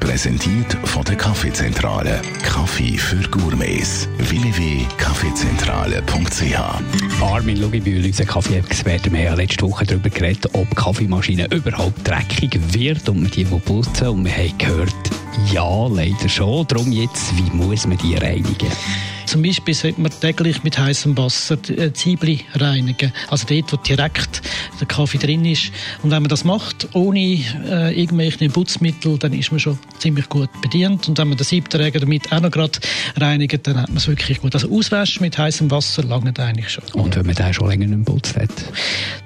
Präsentiert von der Kaffeezentrale. Kaffee für Gourmets. www.kaffeezentrale.ch Armin Lugibühl, unser Kaffee-Experte, wir haben ja letzte Woche darüber geredet, ob Kaffeemaschine überhaupt dreckig wird und man die putzen Und wir haben gehört, ja, leider schon. Darum jetzt, wie muss man die reinigen? Zum Beispiel sollte man täglich mit heißem Wasser die äh, Zwiebeln reinigen. Also dort, wo direkt der Kaffee drin ist. Und wenn man das macht, ohne äh, irgendwelche Putzmittel, dann ist man schon ziemlich gut bedient. Und wenn man den Siebträger damit auch noch gerade reinigt, dann hat man es wirklich gut. Also auswaschen mit heißem Wasser lange eigentlich schon. Und wenn man den schon länger nicht putzt hat?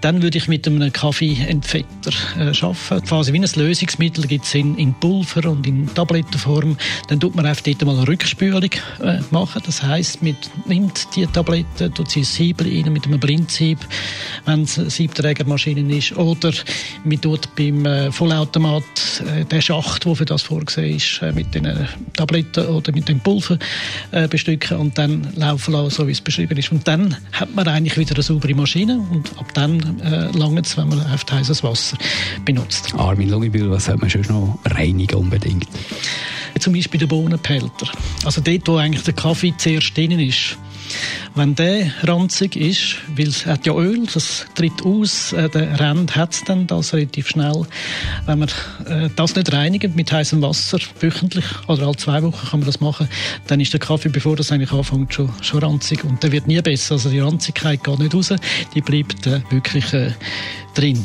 Dann würde ich mit einem Kaffeeentfetter äh, arbeiten. Quasi wie ein Lösungsmittel gibt es in, in Pulver und in Tablettenform. Dann tut man einfach dort mal eine Rückspülung äh, machen. Das heisst, man nimmt die Tablette, tut sie ein Sieb rein mit einem Blindsieb, wenn es eine Siebträgermaschine ist. Oder man tut beim äh, Vollautomat äh, den Schacht, der für das vorgesehen ist, äh, mit den Tabletten oder mit dem Pulver äh, bestücken und dann laufen lassen, so wie es beschrieben ist. Und dann hat man eigentlich wieder eine saubere Maschine und ab dann äh, lange wenn man einfach heißes Wasser benutzt. Armin Lugibühl, was sollte man schon noch reinigen unbedingt? Zum Beispiel der Bohnenpelter. Also dort, wo eigentlich der Kaffee zuerst drin ist. Wenn der ranzig ist, weil es hat ja Öl, das tritt aus, äh, der Rand hat es dann das relativ schnell. Wenn man äh, das nicht reinigt mit heißem Wasser, wöchentlich oder alle zwei Wochen kann man das machen, dann ist der Kaffee, bevor das eigentlich anfängt, schon, schon ranzig und der wird nie besser. Also die Ranzigkeit geht nicht raus, die bleibt äh, wirklich äh, drin.